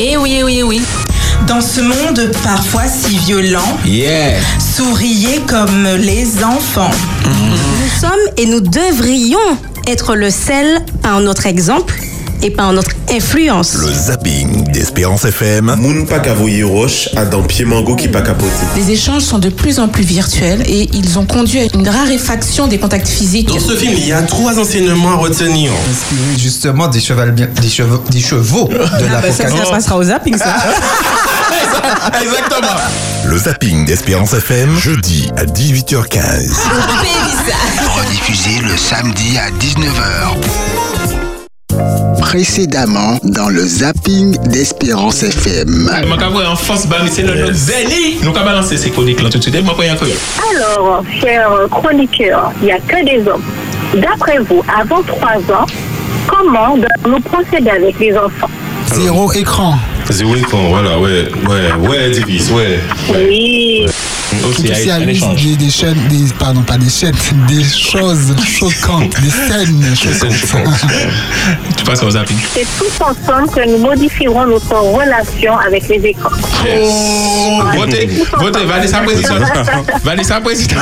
Eh oui, oui, oui. Dans ce monde parfois si violent, Yeah. souriez comme les enfants. Nous sommes et nous devrions être le sel par notre exemple et par notre influence. Le zapping d'Espérance FM. Moun roche a dan pied mango qui pas capoté. Les échanges sont de plus en plus virtuels et ils ont conduit à une raréfaction des contacts physiques. Dans ce film, il y a trois enseignements à retenir. Inspiré justement des chevaux, des chevaux, des chevaux de Ah bah ça, ça passera au zapping, ça. Exactement. Le zapping d'Espérance FM. Jeudi à 18h15. Rediffusé le samedi à 19h. Précédemment dans le zapping d'Espérance FM. Nous. Alors, chers chroniqueurs, il n'y a que des hommes. D'après vous, avant 3 ans, comment devons-nous procéder avec les enfants? Zéro écran. Zéro écran, voilà, ouais, ouais, ouais, Divis, ouais. Oui. Aussi, Tout il y ça a un des, chaînes, des, pardon, pas des chaînes, des choses choquantes, des scènes choquantes. Tu passes au zapping. C'est tous ensemble que nous modifierons notre relation avec les écrans. Oh, votez, votez, Vanessa Président. Vanessa Président.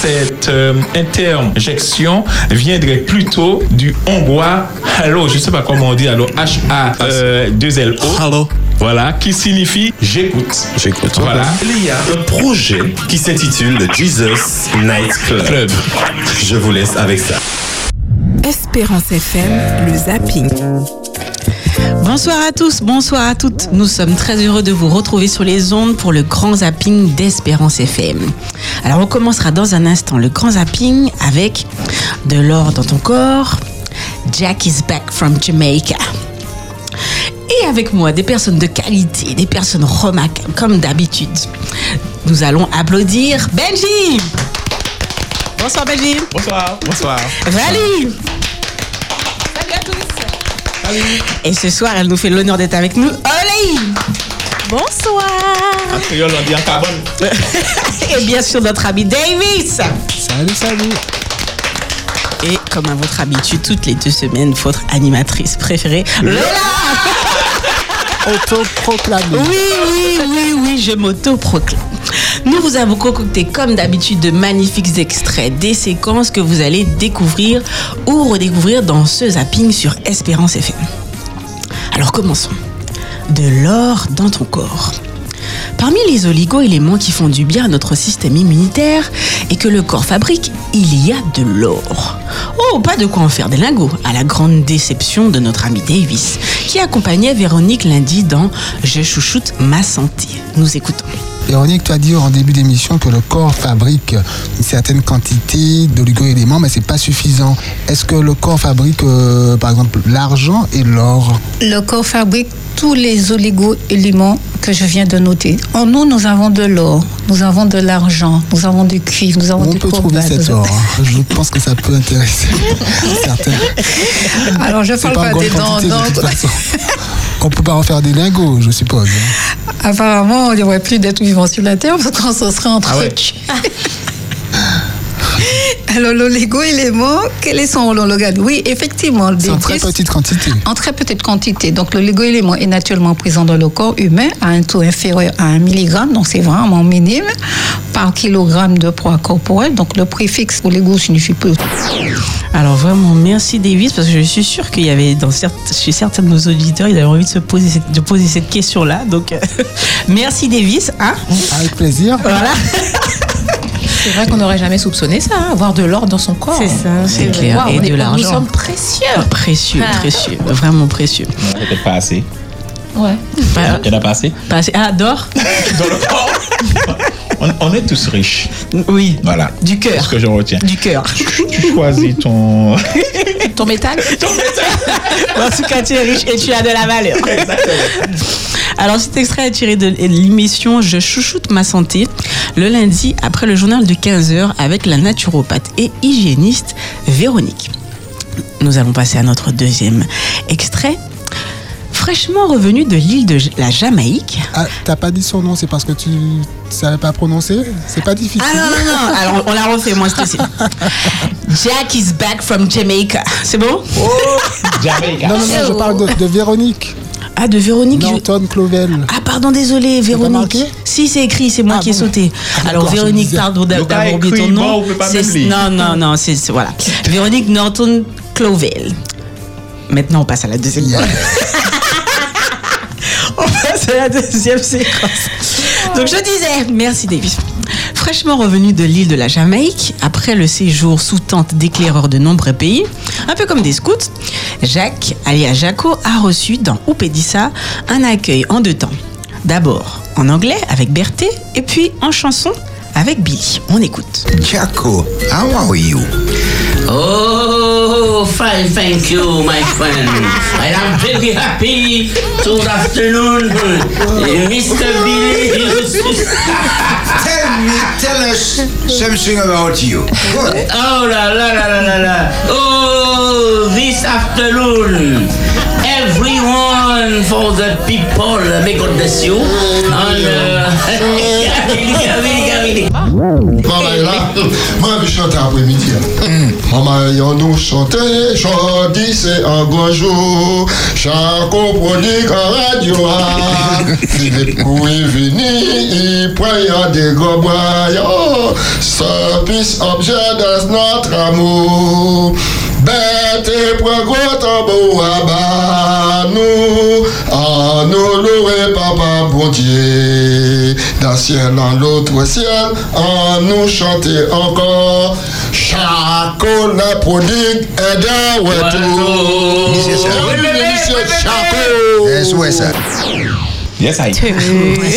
Cette euh, interjection viendrait plutôt du hongrois hello, je ne sais pas comment on dit, alors H-A-2-L-O. Hello. Voilà, qui signifie j'écoute. J'écoute. Voilà. Il y a un projet qui s'intitule le Jesus Night Club. Club. Je vous laisse avec ça. Espérance FM, le zapping. Bonsoir à tous, bonsoir à toutes. Nous sommes très heureux de vous retrouver sur les ondes pour le grand zapping d'Espérance FM. Alors on commencera dans un instant le grand zapping avec de l'or dans ton corps. Jack is back from Jamaica. Et avec moi, des personnes de qualité, des personnes remarquables, comme d'habitude. Nous allons applaudir Benji. Bonsoir Benji. Bonsoir. Bonsoir. Rally Salut à tous Et ce soir, elle nous fait l'honneur d'être avec nous. Oli Bonsoir En créole, on dit en carbone. Et bien sûr, notre ami Davis Salut, salut. Et comme à votre habitude, toutes les deux semaines, votre animatrice préférée, Lola Autoproclamé. Oui, oui, oui, oui, je m'auto-proclame. Nous vous avons concocté, comme d'habitude, de magnifiques extraits des séquences que vous allez découvrir ou redécouvrir dans ce zapping sur Espérance FM. Alors commençons. De l'or dans ton corps. Parmi les oligo-éléments qui font du bien à notre système immunitaire et que le corps fabrique, il y a de l'or. Oh, pas de quoi en faire des lingots, à la grande déception de notre ami Davis, qui accompagnait Véronique lundi dans Je chouchoute ma santé. Nous écoutons. Véronique, tu as dit en début d'émission que le corps fabrique une certaine quantité d'oligo-éléments, mais c'est pas suffisant. Est-ce que le corps fabrique, euh, par exemple, l'argent et l'or? Le corps fabrique tous les oligo-éléments que je viens de noter. En nous, nous avons de l'or, nous avons de l'argent, nous avons du cuivre, nous avons On du peut trouver cet or. hein. Je pense que ça peut intéresser certains. Alors, je C'est parle pas pas, des dents. quantité de toute dents- façon. On peut pas en faire des lingots, je suppose. Apparemment, il n'y aurait plus d'êtres vivants sur la Terre parce qu'on se serait entretués. Alors, l'oligo-élément, quel est son rôle organe Oui, effectivement. C'est en très petite quantité. En très petite quantité. Donc, le légo-élément est naturellement présent dans le corps humain à un taux inférieur à 1 mg, donc c'est vraiment minime, par kilogramme de poids corporel. Donc, le préfixe pour l'égo signifie peu. Alors vraiment, merci Davis, parce que je suis sûre qu'il y avait dans certains, chez certains de nos auditeurs, ils avaient envie de se poser cette, de poser cette question-là. Donc, euh, merci Davis. Hein Avec plaisir. voilà, C'est vrai qu'on n'aurait jamais soupçonné ça, hein, avoir de l'or dans son corps. c'est ça, c'est clair. Et de Nous l'argent. sommes précieux. Précieux, Ah. précieux, vraiment précieux. Peut-être pas assez. Ouais. Pas- Il n'y en a pas assez. pas assez- ah, d'or Dans le corps. on, on est tous riches. Oui, Voilà. du C'est cœur. ce que je retiens. Du cœur. Tu choisis ton. Ton métal En tout cas, tu es riche et tu as de la valeur. Alors, cet extrait est tiré de l'émission Je chouchoute ma santé le lundi après le journal de 15h avec la naturopathe et hygiéniste Véronique. Nous allons passer à notre deuxième extrait. Fraîchement revenu de l'île de la Jamaïque. Ah, t'as pas dit son nom, c'est parce que tu savais pas prononcer? C'est pas difficile. Ah non, non, non. Alors, on la refait, moi, sais. Jack is back from Jamaica. C'est bon? Non, non, non, je parle de, de Véronique. Ah, de Véronique. je- Norton Clovel. Ah, pardon, désolé, Véronique. Si, c'est écrit, c'est moi Ah, qui ai bon. sauté. Ah, Alors, Véronique, pardon d'avoir oublié ton nom. Non, non, non, c'est voilà. Véronique Norton Clovel. Maintenant, on passe à la deuxième. on passe à la deuxième séquence. Donc, je disais, merci Davis. Fraîchement revenu de l'île de la Jamaïque, après le séjour sous tente d'éclaireurs de nombreux pays, un peu comme des scouts, Jacques, alias Jaco, a reçu dans Oupédissa un accueil en deux temps. D'abord en anglais avec Berthé, et puis en chanson avec Billy. On écoute. Jaco, how are you? Oh, fine, thank you, my friend. I am very happy. Good afternoon, Mr. Billy. Tell me, tell us something about you. Good. Oh la la la la la la. Oh, this afternoon. Everyone for the people, may God bless you. And, uh, là, moi je chante après-midi. Maman, yon nous chante, chante, c'est un grand jour. Chaque produit en radio, Philippe Coué venu, il prend des gros bois. Service objet dans notre amour. Bon Dieu. D'un ciel en l'autre ciel, en nous chanter encore. Chaco la prodigue et d'un retour. Monsieur ça. Monsieur Chaco. Yes, I.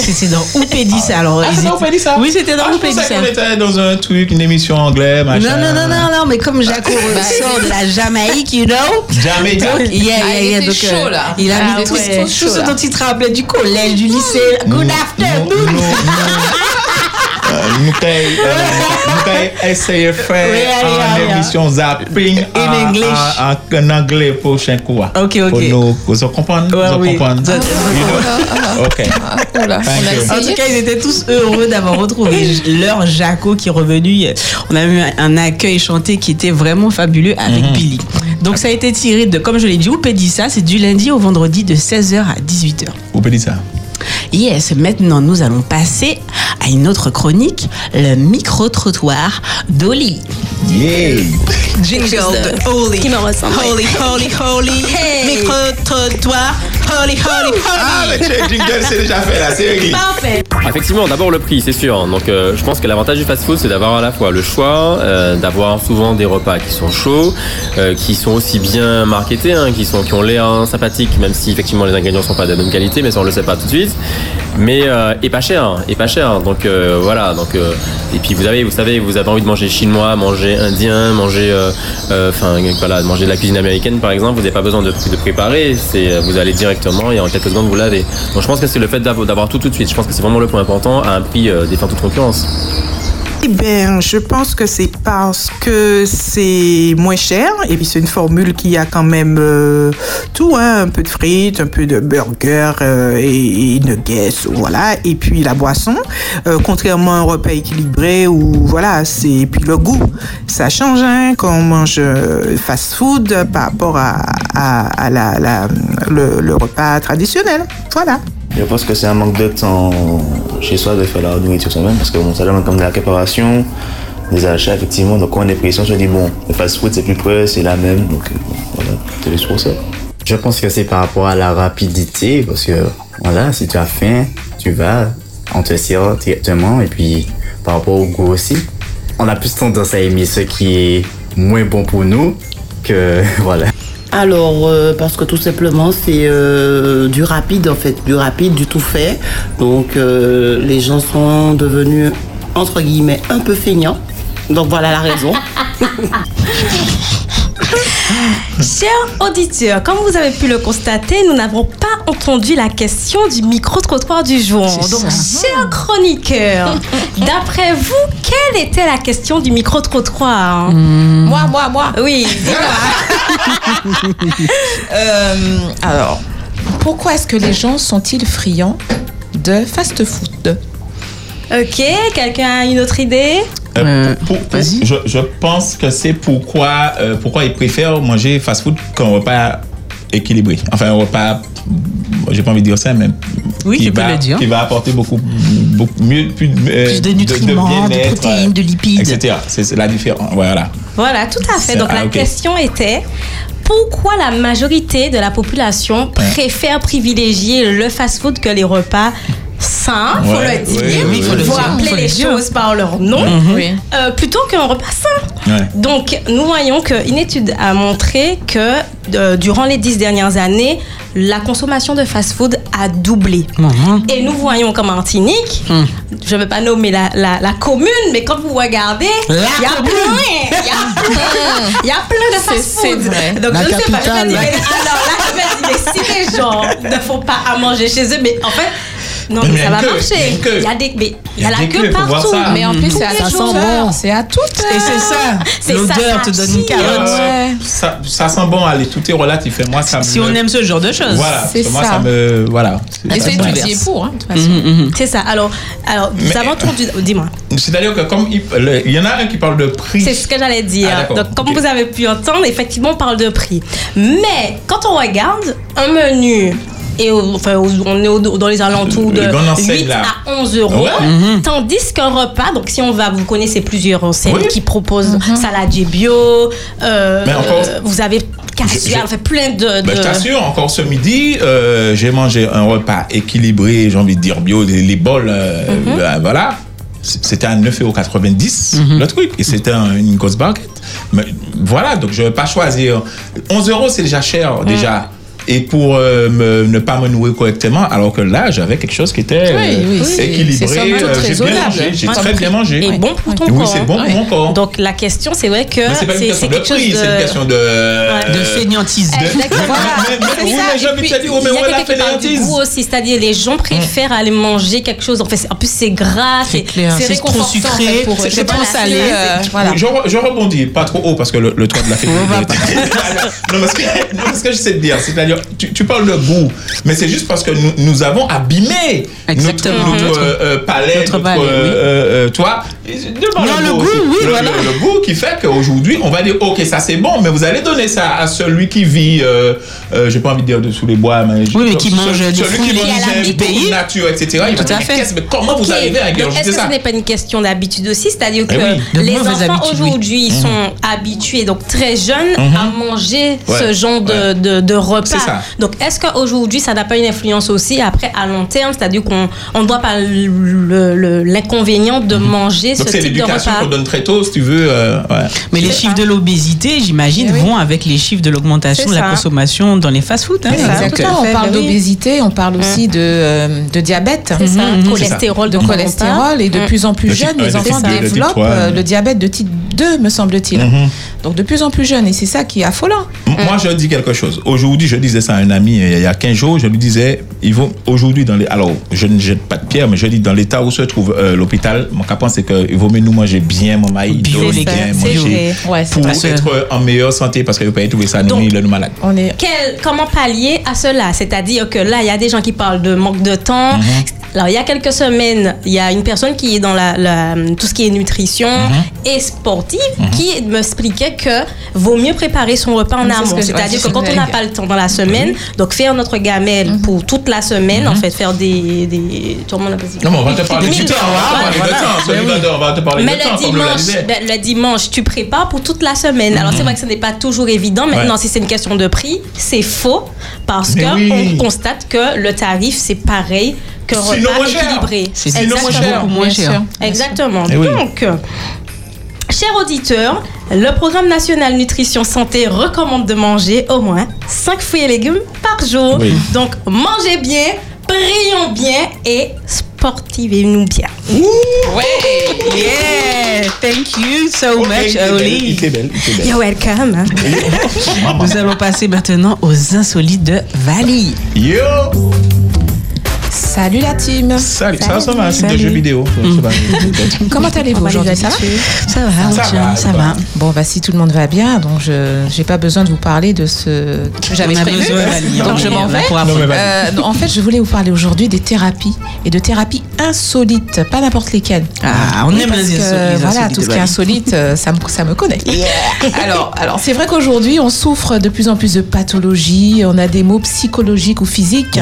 C'était dans Oupédissa. Alors, Ah, c'est dans Oupédissa Oui, c'était dans Ah, je pensais Oupédissa. qu'on était dans un truc, une émission anglaise, machin. Non, non, non, non, non, mais comme Jaco ressort de la Jamaïque, you know? Jamaïque. Donc, yeah, Ah, yeah, il yeah. Donc, chaud, euh, là. il a Ah, mis tout, chaud, ce dont il se rappelait du collège, du lycée. Good afternoon. Nous avons essayé de faire Oui, allez, une allez. émission zapping anglais prochain coup. Ok, ok. Pour nous, vous comprenez? Ouais, vous oui. comprenez? Ça- You know? Ok. Oula, Thank on a you. En tout cas, ils étaient tous heureux d'avoir retrouvé leur Jaco qui est revenu. On a eu un accueil chanté qui était vraiment fabuleux avec Mhm. Billy. Donc, ça a été tiré de, comme je l'ai dit, Oupédissa. C'est du lundi au vendredi de 16h à 18h. Vous pouvez dire ça. Yes, maintenant nous allons passer à une autre chronique, le micro-trottoir d'Oli. Yeah! Jingle de Oli. Qui me ressemble. Holy, holy, holy. Hey. Micro-trottoir. Holy, holy, Ah, holy. mais le jingle, c'est déjà fait, la série. Parfait. Effectivement, d'abord le prix, c'est sûr. Donc, euh, je pense que l'avantage du fast-food, c'est d'avoir à la fois le choix, euh, d'avoir souvent des repas qui sont chauds, euh, qui sont aussi bien marketés, hein, qui sont qui ont l'air sympathiques, même si effectivement les ingrédients sont pas de la même qualité, mais ça on le sait pas tout de suite. Mais euh, et pas cher, et pas cher. Donc euh, voilà. Donc euh, et puis vous avez, vous savez, vous avez envie de manger chinois, manger indien, manger, euh, euh, enfin voilà, manger de la cuisine américaine par exemple. Vous n'avez pas besoin de, préparer. C'est vous allez directement et en quelques secondes vous l'avez. Donc je pense que c'est le fait d'avoir tout tout de suite. Je pense que c'est vraiment le point important à un prix euh, défiant toute concurrence. Eh bien, je pense que c'est parce que c'est moins cher et puis c'est une formule qui a quand même euh, tout, hein, un peu de frites, un peu de burger euh, et, et nuggets, voilà, et puis la boisson. Euh, contrairement à un repas équilibré où voilà, c'est et puis le goût, ça change hein, quand on mange euh, fast-food par rapport à, à, la, le repas traditionnel, voilà. Je pense que c'est un manque de temps chez soi de faire la nourriture soi-même parce que bon, ça demande comme de la préparation, des achats effectivement. Donc quand on est pris, on se dit bon, le fast-food c'est plus près, c'est la même. Donc voilà, c'est juste pour ça. Je pense que c'est par rapport à la rapidité, parce que voilà, si tu as faim, tu vas, on te sert directement, et puis par rapport au goût aussi, on a plus tendance à aimer ce qui est moins bon pour nous que voilà. Alors, euh, parce que tout simplement, c'est euh, du rapide en fait, du rapide, du tout fait. Donc, euh, les gens sont devenus, entre guillemets, un peu feignants. Donc, voilà la raison. Chers auditeurs, comme vous avez pu le constater, nous n'avons pas entendu la question du micro-trottoir du jour. Donc, chers chroniqueurs, d'après vous, quelle était la question du micro-trottoir? Moi, moi, moi. Oui, Euh, alors, Pourquoi est-ce que les gens sont-ils friands de fast-food? Ok, quelqu'un a une autre idée? Euh, pour- pour- je, je pense que c'est pourquoi, euh, pourquoi ils préfèrent manger fast-food qu'un repas équilibré. Enfin, un repas, j'ai pas envie de dire ça, mais Oui, qui peux va, le dire. qui va apporter beaucoup, beaucoup mieux, plus, euh, Plus de nutriments, de protéines, de lipides. etc. C'est la différence. Voilà. Voilà, tout à fait. Donc ah, la ok. question était pourquoi la majorité de la population préfère privilégier le fast-food que les repas sains, faut Ouais, le dire, oui, oui, faut faut dire, appeler faut les dire. choses par leur nom, Mhm. Oui. euh, plutôt qu'un repas sain. Ouais. Donc, nous voyons qu'une étude a montré que euh, durant les dix dernières années, la consommation de fast-food a doublé. Et nous voyons qu'en Martinique, je ne vais pas nommer la, la- la commune, mais quand vous regardez, il y a commune. plein, il y a plein, il y a plein de fast-food. Donc, La je ne sais pas, je dis, mais, alors là, je si les gens ne font pas à manger chez eux, mais en fait, non, Mais ça va queue, marcher. il y a des, mais il y a Il y a la queue partout. ça. Mais en plus, Tous c'est à toute jours. heure. C'est à toute Et c'est ça. C'est ça, L'odeur ça te donne une carotte. Euh, ça, ça sent bon, allez, tout est relatif. Et moi, ça Si me- on aime ce genre de choses. Voilà, moi, ça. ça me. Voilà. Et c'est Voilà. étudié pour, hein, de toute façon. Mhm, C'est ça. Alors, alors nous avons entendu. Dis-moi. C'est-à-dire que comme il, y en a un qui parle de prix. C'est ce que j'allais dire. Ah. Donc, comme vous avez pu entendre, effectivement, on parle de prix. Mais quand on regarde un menu, et au- enfin, au- on est au- dans les alentours de enseignes, 8 là. à 11 euros, Ouais? Mhm. tandis qu'un repas, donc si on va, vous connaissez plusieurs enseignes Oui. qui proposent saladier bio, euh, Mais encore- euh, vous avez je- enfin, plein de. Ben, je t'assure, encore ce midi, euh, j'ai mangé un repas équilibré, j'ai envie de dire bio, les, les bols, euh, Mhm. ben, voilà. C'était à 9,90€ Mhm. le truc, et c'était un- une grosse barquette. Mais voilà, donc je ne vais pas choisir. 11 euros, c'est déjà cher, déjà. Et pour euh, me- ne pas me nourrir correctement, alors que là, j'avais quelque chose qui était Oui, euh, oui, c'est- équilibré. c'est somme toute euh, j'ai bien mangé, j'ai très bien mangé. Et bon pour ton oui, corps. c'est bon pour mon corps. Donc la question, c'est vrai que c'est pas une c'est question c'est de quelque chose prix, de. c'est une question de... De fainéantise. Exactement. Mais- mais- C'est oui, envie de puis, te dire, oh, mais est la fainéantise aussi, c'est-à-dire les gens préfèrent aller manger quelque chose. En, fait, c'est- en plus, c'est gras, c'est trop sucré, c'est- trop Voilà, salé, euh, voilà. Je, re- je rebondis, pas trop haut parce que le, toit de la fête. non, parce que, j'essaie de dire, c'est-à-dire, tu, tu parles de goût, mais c'est juste parce que nous, nous avons abîmé Exactement. notre, notre, Notre- euh, euh, palais, notre notre, palais, oui. euh, euh, toi. Devant Non, le goût, aussi. oui, le, voilà. le- le goût qui fait qu'aujourd'hui, on va dire, ok, ça c'est bon, mais vous allez donner ça à celui qui vit, euh, euh, j'ai pas envie de dire de sous les bois, mais, Oui, mais qui mange du celui qui mange de nature, etc. Tout à dire, fait. mais comment vous Ok. arrivez à Donc, Est-ce que ça ce n'est pas une question d'habitude aussi C'est-à-dire que Eh oui, de les enfants oui. aujourd'hui ils Mhm. sont habitués, donc très jeunes, Mhm. à manger Ouais, ce genre de, ouais. de, de repas. C'est ça. Donc est-ce qu'aujourd'hui ça n'a pas une influence aussi après à long terme C'est-à-dire qu'on on ne doit pas l'inconvénient de manger Mhm. Donc ce c'est l'éducation qu'on donne très tôt, si tu veux. euh, ouais. Mais les chiffres de l'obésité, j'imagine, vont avec les chiffres de l'augmentation C'est de la ça. consommation dans les fast-food. hein. Exactement. On parle oui. d'obésité, on parle aussi de, euh, de diabète. C'est ça, Mhm, mhm. cholestérol De cholestérol et de repas. plus en plus jeunes, un, les le enfants développent euh, le diabète de type 2, me semble-t-il. Donc de plus en plus jeunes et c'est ça qui est affolant. Moi, je dis quelque chose. Aujourd'hui, je disais ça à un ami euh, il y a 15 jours. Je lui disais, il faut aujourd'hui dans les. Alors, je ne jette pas de pierre, mais je dis dans l'état où se trouve euh, l'hôpital, mon capon, c'est qu'il vaut mieux nous manger bien, mon maïs, bien manger. Ouais, pour être en meilleure santé parce que vous pouvez trouver ça Donc- nous, le nous malade. On est Quel- comment pallier à cela? C'est-à-dire que là, il y a des gens qui parlent de manque de temps. Mhm. Alors, il y a quelques semaines, il y a une personne qui est dans la, la- tout ce qui est nutrition Mhm. et sportive qui m'expliquait que vaut mieux préparer son repas en amont. C'est-à-dire que quand on n'a pas le temps dans la semaine, donc faire notre gamelle pour toute la semaine, en fait, faire des. des tout le monde appelle Non, mais on va te parler des du temps, on va oui. on va te parler Mais le dimanche, ben, le dimanche, tu prépares pour toute la semaine. Alors, c'est vrai que ce n'est pas toujours évident. Maintenant, Ouais. si c'est une question de prix, c'est faux parce Mais que oui. on constate que le tarif, c'est pareil qu'un repas moins cher. équilibré. C'est. Beaucoup moins Bien cher. sûr. Exactement. Eh oui. Donc, chers auditeurs, le programme national nutrition santé recommande de manger au moins 5 fruits et légumes par jour. Oui. Donc, mangez bien, prions bien et sportivez-nous bien. Ouais, yeah, thank you so Ok, much, Oli. You're welcome. Nous allons passer maintenant aux insolites de Vali. Yo! Salut la team. Salut, ça, ça va, un site de Salut. jeux vidéo. Ça va. Comment allez-vous va aujourd'hui Ça va. Ça va, Ça tiens, va, ça ça va. va. Bon, bah si tout le monde va bien, donc je j'ai pas besoin de vous parler de ce que j'avais prévu. donc on je m'en vais. Euh, en fait, je voulais vous parler aujourd'hui des thérapies et de thérapies insolites, pas n'importe lesquelles. Ah, on Oui, aime les insolites. Voilà, tout ce qui est insolite, euh, ça me, ça me connaît. Alors, alors c'est vrai qu'aujourd'hui, on souffre de plus en plus de pathologies, on a des maux psychologiques ou physiques,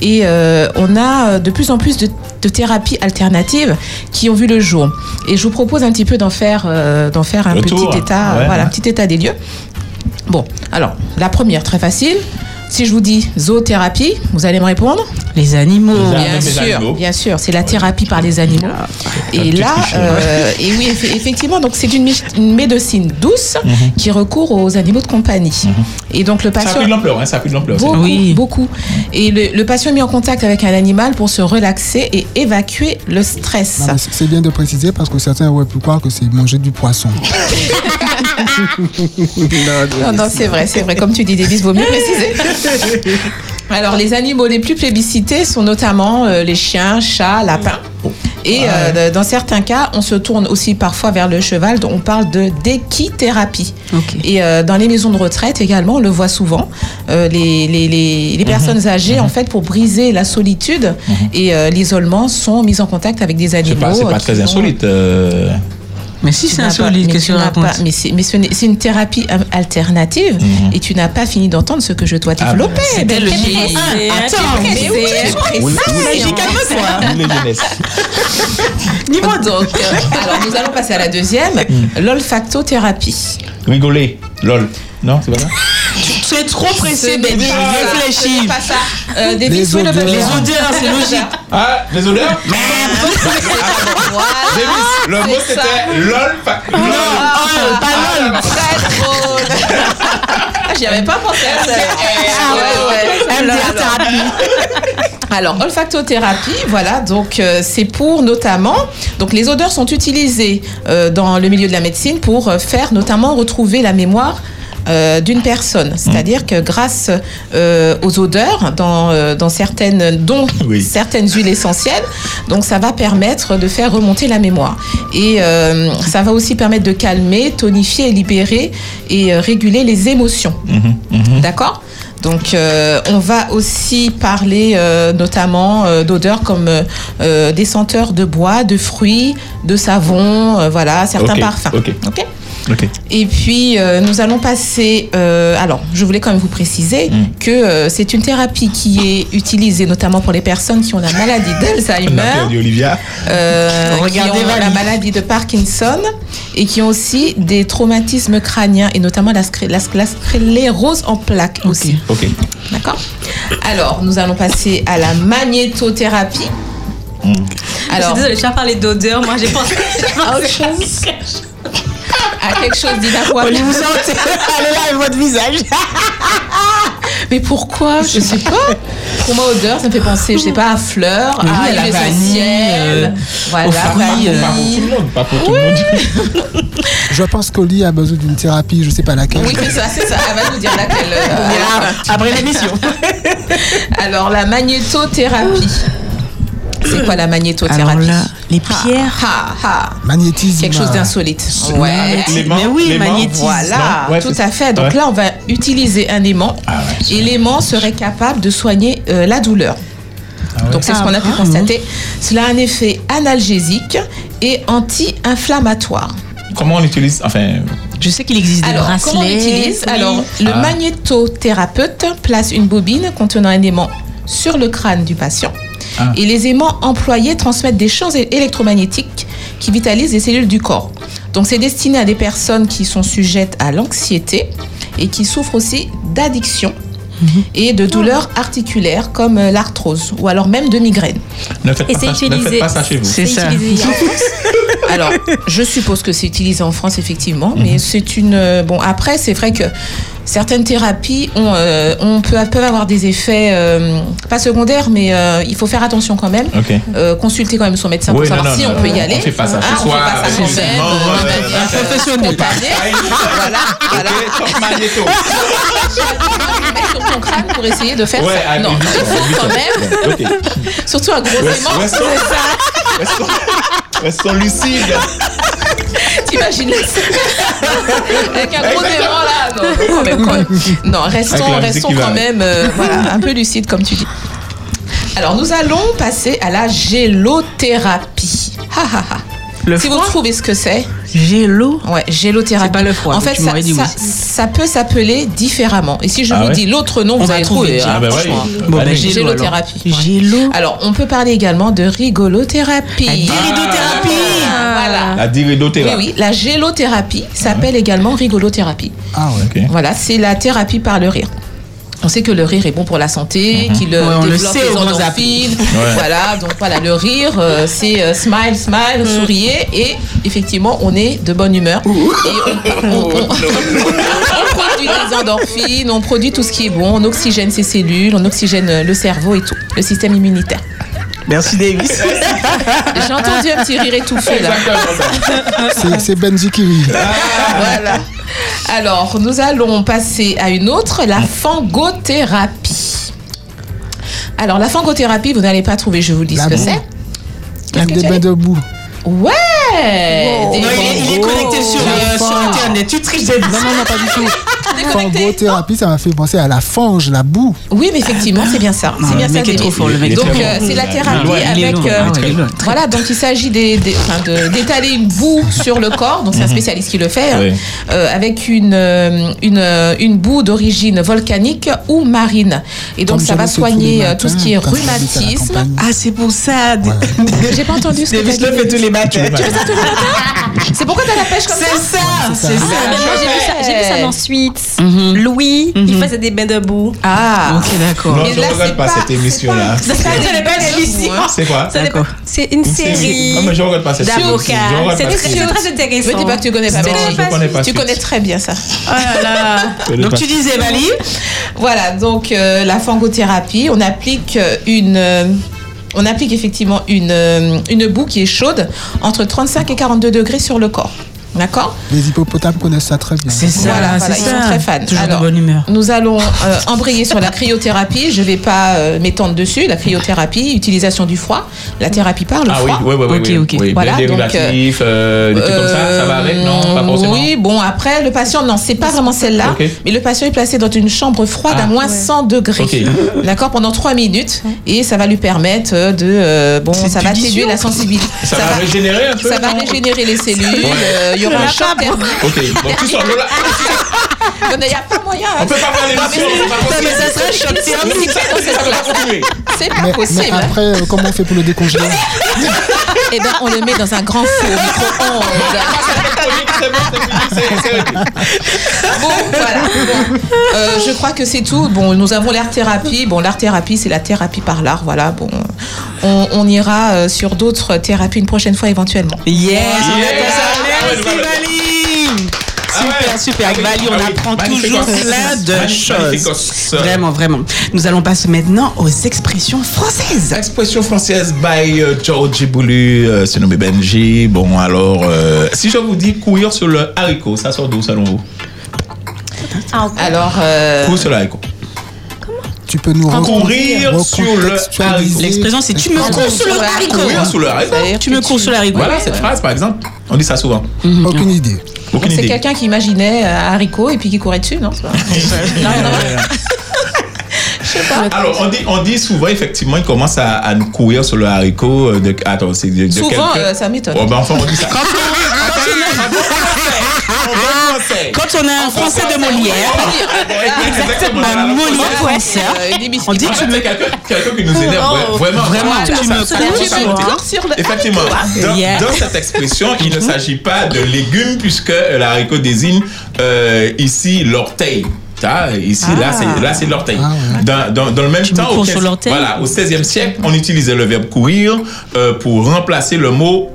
et euh, on a euh, de plus en plus de, de thérapies alternatives qui ont vu le jour. Et je vous propose un petit peu d'en faire, euh, d'en faire un Le petit tour, état, ouais. voilà, un petit état des lieux. Bon, alors la première, très facile. Si je vous dis zoothérapie, vous allez me répondre Les animaux. Les Bien les sûr, animaux. bien sûr, c'est la thérapie par les animaux. Et petit là, euh, et oui, eff- effectivement, donc c'est une, médecine douce qui recourt aux animaux de compagnie. Et donc le Ça a patient pris de l'ampleur, hein, ça a pris de l'ampleur. c'est- Beaucoup, Oui. beaucoup. Et le, le patient est mis en contact avec un animal pour se relaxer et évacuer le stress. C'est bien de préciser parce que certains auraient pu croire que c'est manger du poisson. Non, non, c'est vrai, c'est vrai. Comme tu dis, Davis, vaut mieux préciser. Alors, les animaux les plus plébiscités sont notamment euh, les chiens, chats, lapins. Et euh, dans certains cas, on se tourne aussi parfois vers le cheval, dont on parle de d'équithérapie. Et euh, dans les maisons de retraite également, on le voit souvent, euh, les, les, les, les personnes âgées, en fait, pour briser la solitude et euh, l'isolement, sont mises en contact avec des animaux. c'est pas très insolite. Mais si c'est insolite, mais qu'est-ce que tu n'as pas- racontes Mais c'est mais ce une thérapie alternative et tu n'as pas fini d'entendre ce que je dois Ah, développer. C'était Ben, le très J1. précis. Attends, mais oui, précis. oui. Donc, euh, alors nous allons passer à la deuxième, l'olfactothérapie. Rigoler. Lol. Non, c'est pas ça Tu es trop pressé, baby. pas ça, ce Réfléchis. pas ça. Euh, David, Les odeurs. Les odeurs, c'est logique. Ah, les odeurs Davis, le mot c'était lol. fa- lol. Oh, pas lol. Très drôle. Ah, J'y avais pas pensé à ça. Ah, ouais, ouais. MDR thérapie. Alors, olfactothérapie, voilà, donc euh, c'est pour notamment, donc les odeurs sont utilisées euh, dans le milieu de la médecine pour euh, faire notamment retrouver la mémoire euh, d'une personne. C'est-à-dire que grâce euh, aux odeurs, dans, euh, dans certaines, dont Oui. certaines huiles essentielles, donc ça va permettre de faire remonter la mémoire. Et ça va aussi permettre de calmer, tonifier, libérer et réguler les émotions. D'accord? Donc, euh, on va aussi parler euh, notamment euh, d'odeurs comme des senteurs de bois, de fruits, de savon, voilà, certains parfums. Et puis, euh, nous allons passer. euh, alors, je voulais quand même vous préciser Mm. que euh, c'est une thérapie qui est utilisée notamment pour les personnes qui ont la maladie d'Alzheimer, Olivia. euh, qui ont la maladie de Parkinson et qui ont aussi des traumatismes crâniens et notamment la, sclé- la, la sclérose en plaques aussi. Ok. D'accord? Alors, nous allons passer à la magnétothérapie. Je suis Alors, désolée, je viens parler d'odeur. Moi, j'ai pensé à autre chose À quelque chose d'inavouable. Oli, vous sentez Allez là, avec votre visage. Mais pourquoi? Je sais pas. Pour moi, odeur, ça me fait penser, je sais pas, à fleurs, Oui, à à la vanille, essentielle. euh, voilà, aux fruits, vanille. euh, Pas pour tout le monde. Pas pour tout le monde. Je pense qu'Oli a besoin d'une thérapie, je sais pas laquelle. Oui, c'est ça, c'est ça. Elle va nous dire laquelle. euh, Après l'émission. Alors, la magnétothérapie. C'est quoi la magnétothérapie Alors là, les pierres. Ha, ha. Magnétisme. Quelque chose d'insolite. Ouais. Mais oui, magnétisme. Voilà, Ouais, tout à fait. Donc Ouais. là, on va utiliser un aimant. Ah ouais, et l'aimant serait capable de soigner euh, la douleur. ouais. Donc c'est ce Ah, qu'on a pu vraiment constater. Cela a un effet analgésique et anti-inflammatoire. Comment on utilise Enfin, Je sais qu'il existe des Alors, bracelets. comment on utilise oui. Alors, le Ah. magnétothérapeute place une bobine contenant un aimant sur le crâne du patient. Ah. Et les aimants employés transmettent des champs électromagnétiques qui vitalisent les cellules du corps. Donc, c'est destiné à des personnes qui sont sujettes à l'anxiété et qui souffrent aussi d'addiction Mhm. et de douleurs articulaires comme euh, l'arthrose ou alors même de migraine. ne faites, Et pas c'est ça, ne utilisé- faites pas ça chez vous. C'est ça. utilisé en France Alors, je suppose que c'est utilisé en France, effectivement, mais c'est une. euh, Bon, après, c'est vrai que certaines thérapies ont, euh, on peut, peuvent avoir des effets, euh, pas secondaires, mais euh, il faut faire attention quand même. Ok. Euh, consulter quand même son médecin Oui, pour savoir non, si non, on peut y on aller. fait pas ça ce on fait pas ça quand même. euh, Professionnel. voilà, voilà. Sur ton crâne pour essayer de faire Ouais, ça. Non, il faut quand même. Surtout un gros aimant. restons- c'est ça. Restons, lucides. T'imagines Avec un gros aimant là. Non, même, restons, restons quand même euh, voilà, un peu lucides comme tu dis. Alors nous allons passer à la gélothérapie. Ha, ha, ha. Le si vous trouvez ce que c'est. Gélo Ouais, gélothérapie. C'est pas le froid, En fait, ça, ça, oui. ça peut s'appeler différemment. Et si je Ah vous ouais dis l'autre nom, On vous allez trouver, hein, hein, bah ouais. Bon, bah, gélothérapie. alors. ouais. Gélo. Alors, on peut parler également de rigolothérapie. diridothérapie. Voilà. La Oui, diridothérapie. oui, la gélothérapie s'appelle également rigolothérapie. Ah ouais. Voilà, c'est la thérapie par le rire. On sait que le rire est bon pour la santé, qu'il euh, Ouais, on le développe sait les endorphines. Ouais. Voilà, donc voilà, le rire, euh, c'est euh, smile, smile, Mm. souriez, et effectivement, on est de bonne humeur. Et on, on- on- on produit des endorphines, on produit tout ce qui est bon, on oxygène ses cellules, on oxygène le cerveau et tout, le système immunitaire. Merci Davis. J'ai entendu un petit rire étouffé là. C'est- C'est Benji qui rit. Voilà. Alors, nous allons passer à une autre, la fangothérapie. Alors, la fangothérapie, vous n'allez pas trouver, je vous dis La ce que c'est. Des bains debout. Ouais Non, il est- il est fangos. connecté sur, euh, sur Internet. Tu triches des Non, non, non, pas du tout. Fangothérapie, ça m'a fait penser à la fange, la boue. Oui, mais effectivement, c'est bien ça. Non, C'est bien le ça. mec est trop fort, le mec est Donc, euh, c'est la thérapie avec. euh, ah loin. voilà, donc il s'agit d'étaler une boue sur le corps. Donc, c'est un Mhm. spécialiste qui le fait. hein, Oui. euh, avec une, euh, une, euh, une boue d'origine volcanique ou marine. Et donc, Comme ça va fais soigner euh, matins tout ce qui est rhumatisme. Ah, c'est pour ça. J'ai pas entendu ce que t'as le fait tous les matins. Tu fais ça tous les matins? C'est pourquoi t'as la pêche comme ça? C'est ça, c'est Ah, ça. moi, j'ai vu ça, j'ai vu ça dans Suite. Mhm. Louis, il faisait des bains debout. Ah, Ok, d'accord. Non, Mais je là, ne regarde c'est pas pas- cette émission-là. C'est pas des belles émissions. C'est quoi Ça dépend- C'est une série Non, mais je ne regarde pas cette série. d'avocats. Je regarde C'est pas très, cette c'est série. très intéressant. Je dis pas que tu connais pas Non, Belgique. je connais pas Tu Suite. connais très bien ça. Oh là là. Je connais Donc pas. tu disais, Vali Voilà, donc euh, la fangothérapie, on applique euh, une. euh, on applique effectivement une, euh, une boue qui est chaude entre 35 et 42 degrés sur le corps. D'accord Les hippopotames connaissent ça très bien. C'est ça, Voilà, c'est voilà, ils ça. sont très fans. Toujours Alors, de bonne humeur. Nous allons euh, embrayer sur la cryothérapie. Je ne vais pas euh, m'étendre dessus. La cryothérapie, utilisation du froid, la thérapie par le Ah oui, froid. oui, oui, oui. Ok, oui. ok. Oui, Voilà, donc, dérivatif, euh, des trucs comme ça, ça va avec Non, pas forcément. Oui, bon, après, le patient, non, c'est pas vraiment celle-là. Mais le patient est placé dans une chambre froide Ah. à moins 100 degrés. D'accord, pendant 3 minutes. Et ça va lui permettre euh, de. euh, bon, ça va atténuer la sensibilité. Ça va régénérer un peu, Ça va régénérer les cellules. Y aura un choc thermique. Ok, bon, tu sors de là. Il n'y a pas moyen. On peut pas faire l'émission, possible. mais ça serait choc thermique. C'est pas mais possible. après, euh, comment on fait pour le décongeler? Eh ben, on le met dans un grand four micro-ondes. C'est bon, voilà. Bon. Euh, je crois que c'est tout. Bon, nous avons l'art thérapie. Bon, l'art thérapie, c'est la thérapie par l'art. Voilà. Bon, on, on ira euh, sur d'autres thérapies une prochaine fois éventuellement. Yes, ça. Ah Merci, voilà. Ah ouais. Super, super. Avec Ah on ah apprend toujours plein de choses. Vraiment, vraiment. Nous allons passer maintenant aux expressions françaises. Expression française by euh, George Boulu, euh, c'est nommé Benji. Bon, alors, euh, si je vous dis courir sur le haricot, ça sort d'où selon vous? Alors, euh, Courir sur le haricot. Tu peux nous Courir sur le haricot. L'expression, c'est tu me cours sur le haricot. Courir sur le haricot. Tu me cours sur le haricot. Voilà cette phrase, par exemple. On dit ça souvent. Aucune idée. Aucune c'est quelqu'un qui imaginait euh, un haricot et puis qui courait dessus, non? Pas-. Alors, on dit, on dit souvent, effectivement, il commence à, à nous courir sur le haricot. euh, De, attends, c'est de, de Souvent, euh, ça m'étonne. Oh, ben, enfin, on dit ça. Quand on, quand on a un français de Molière, Exactement. un Molière français, on dit tu me quelqu'un qui nous énerve. Vraiment, vraiment, ça, tu me Effectivement, dans, Yeah. dans cette expression, il ne s'agit pas de légumes puisque euh, l'haricot désigne euh, ici l'orteil. Ici, là, c'est l'orteil. Dans, dans, dans le même temps, au, sur 15 l'orteil voilà, au 16e siècle, on utilisait le verbe courir euh, pour remplacer le mot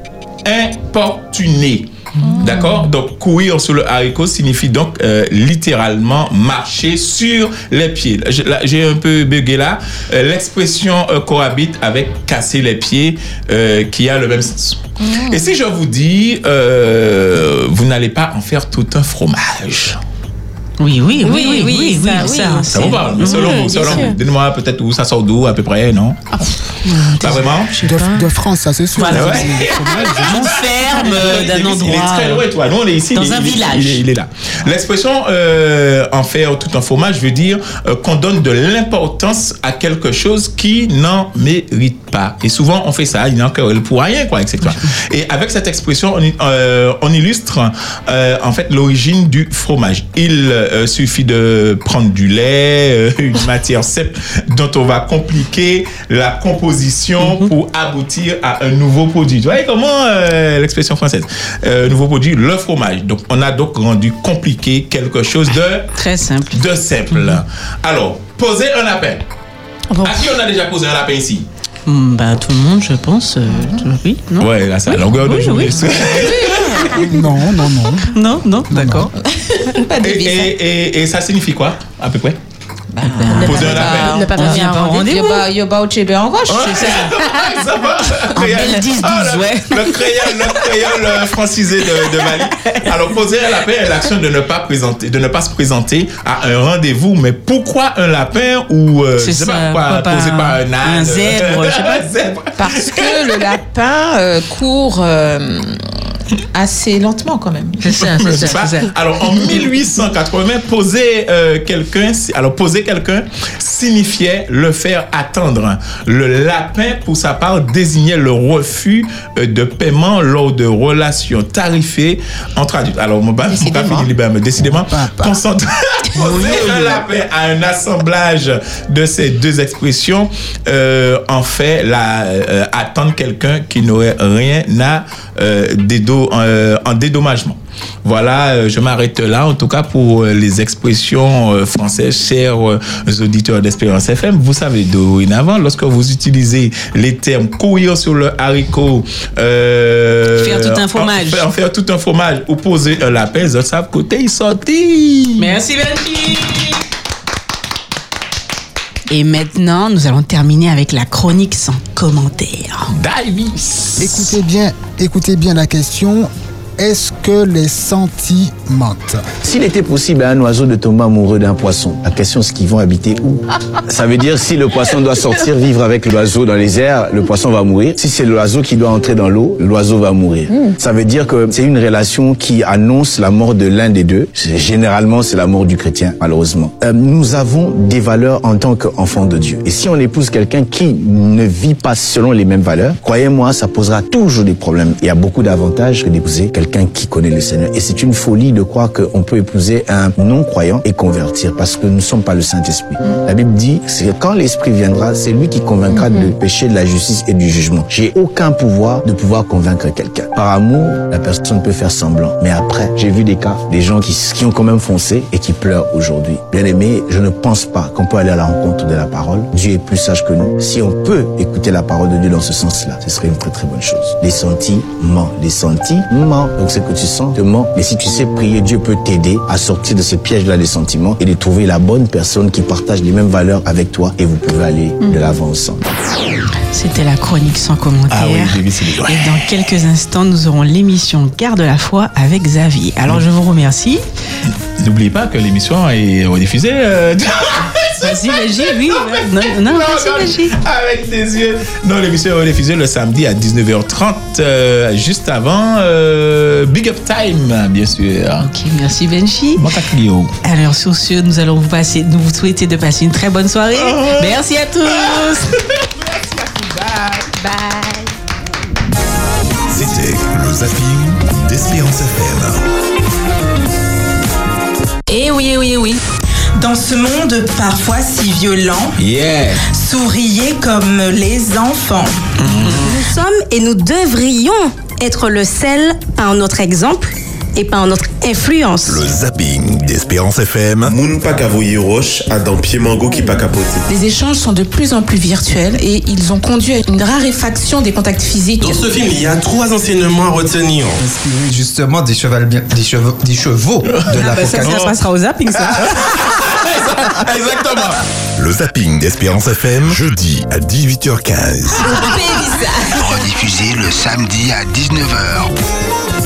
importuner. D'accord? Donc, courir sur le haricot signifie donc euh, littéralement marcher sur les pieds. J'ai un peu bugué là. Euh, L'expression euh, cohabite avec casser les pieds euh, qui a le même sens. Et si je vous dis, euh, vous n'allez pas en faire tout un fromage. Oui, oui, oui, Oui, oui, oui, oui, ça, oui, oui. ça, Ça vous parle, mais selon Oui, vous, selon. Dites-moi peut-être où ça sort d'où à peu près, non? Pas vraiment? De, de France, ça c'est sûr. Voilà, ouais. Une ferme euh, d'un endroit. Il est très loin, toi. Nous, on est ici. Dans il un il village. Il est, il est là. L'expression euh, en faire tout un fromage veut dire euh, qu'on donne de l'importance à quelque chose qui n'en mérite pas. Et souvent, on fait ça. Il n'y a encore pour rien, quoi, etc. Et avec cette expression, on, y- euh, on illustre euh, en fait l'origine du fromage. Il euh, suffit de prendre du lait, une matière simple dont on va compliquer la composition pour aboutir à un nouveau produit. Tu vois comment l'expression française? Nouveau produit, le fromage. Donc on a donc rendu compliqué quelque chose de très simple. De simple. Alors, poser un lapin. À qui on a déjà posé un lapin ici? Bah, tout le monde, je pense. euh, tout- oui, non Ouais, là, c'est à Oui, longueur de oui, journée. oui. Non, non, non. Non, non, d'accord. Et, et, et, et ça signifie quoi, à peu près? Poser un lapin. Ne pas On vient pas au rendez-vous. Yoba, yoba au en roche, c'est ça. Va En belle 10, 12, Ah, le- ouais. Le créole, le créole euh, francisé de, de Mali. Alors, poser un lapin est l'action de ne pas présenter, de ne pas se présenter à un rendez-vous. Mais pourquoi un lapin ou euh, je sais ça, pas quoi, pourquoi pas posé par un âne, un zèbre, je sais pas. Un zèbre. Parce que le lapin euh, court euh, assez lentement quand même. C'est ça. Alors en 1880, poser euh, quelqu'un, alors poser quelqu'un signifiait le faire attendre. Le lapin, pour sa part, désignait le refus euh, de paiement lors de relations tarifées entre adultes. Alors mon libre, mais décidément, concentrer poser un lapin à un assemblage de ces deux expressions euh, en fait la, euh, attendre quelqu'un qui n'aurait rien à euh, dédo- euh, en dédommagement. Voilà, euh, je m'arrête là, en tout cas pour euh, les expressions euh, françaises, chers euh, auditeurs d'Espérance FM. Vous savez, dorénavant, lorsque vous utilisez les termes courir sur le haricot, euh, Faire tout un fromage. En, faire- en faire tout un fromage ou poser un lapin, autres savent côté, ils sortis. Merci, Benji. Et maintenant, nous allons terminer avec la chronique sans commentaire. Davis. Écoutez bien, écoutez bien la question. Est-ce que les sentis mentent S'il était possible à un oiseau de tomber amoureux d'un poisson, la question c'est qu'ils vont habiter où? Ça veut dire si le poisson doit sortir vivre avec l'oiseau dans les airs, le poisson va mourir. Si c'est l'oiseau qui doit entrer dans l'eau, l'oiseau va mourir. Ça veut dire que c'est une relation qui annonce la mort de l'un des deux. Généralement, c'est la mort du chrétien, malheureusement. Euh, nous avons des valeurs en tant qu'enfants de Dieu. Et si on épouse quelqu'un qui ne vit pas selon les mêmes valeurs, croyez-moi, ça posera toujours des problèmes. Il y a beaucoup d'avantages que d'épouser quelqu'un qui connaît le Seigneur. Et c'est une folie de croire qu'on peut épouser un non-croyant et convertir parce que nous ne sommes pas le Saint-Esprit. La Bible dit que quand l'Esprit viendra, c'est lui qui convaincra de péché, de la justice et du jugement. J'ai aucun pouvoir de pouvoir convaincre quelqu'un. Par amour, la personne peut faire semblant. Mais après, j'ai vu des cas, des gens qui, qui ont quand même foncé et qui pleurent aujourd'hui. Bien aimé, je ne pense pas qu'on peut aller à la rencontre de la parole. Dieu est plus sage que nous. Si on peut écouter la parole de Dieu dans ce sens-là, ce serait une très très bonne chose. Les sentiments, les sentiments. Donc ce que tu sens te. Mais si tu sais prier, Dieu peut t'aider à sortir de ce piège-là des sentiments et de trouver la bonne personne qui partage les mêmes valeurs avec toi et vous pouvez aller de l'avant ensemble. C'était la chronique sans commentaire. Ah oui, est loin. Et dans quelques instants, nous aurons l'émission Garde la foi avec Xavier. Alors, je vous remercie. N'oubliez pas que l'émission est rediffusée. euh, Vas-y, Benji, oui. Non, non, vas-y, non, Benji. avec des yeux. Non, l'émission est rediffusée le samedi à 19h30, euh, juste avant euh, Big Up Time, bien sûr. Ok, merci Benji. Mota Clio. Alors, sur ce, nous allons vous, passer, nous vous souhaiter de passer une très bonne soirée. Merci à tous. C'était le zapping d'Espérance FM. Oui, oui, oui. Dans ce monde parfois si violent, Yeah. souriez comme les enfants. Nous sommes et nous devrions être le sel par notre exemple et pas en notre influence. Le zapping d'Espérance FM. Moun pa kavoye roche a dans pied mango qui pas capoté. Les échanges sont de plus en plus virtuels et ils ont conduit à une raréfaction des contacts physiques. Dans ce film, il y a trois enseignements à retenir. Inspiré justement des, chevals bien- des, chevaux, des chevaux de Ah, bah, ça, ça passera au zapping, ça. Exactement. Le zapping d'Espérance FM. Jeudi à 18h15. Rediffusé le samedi à 19h.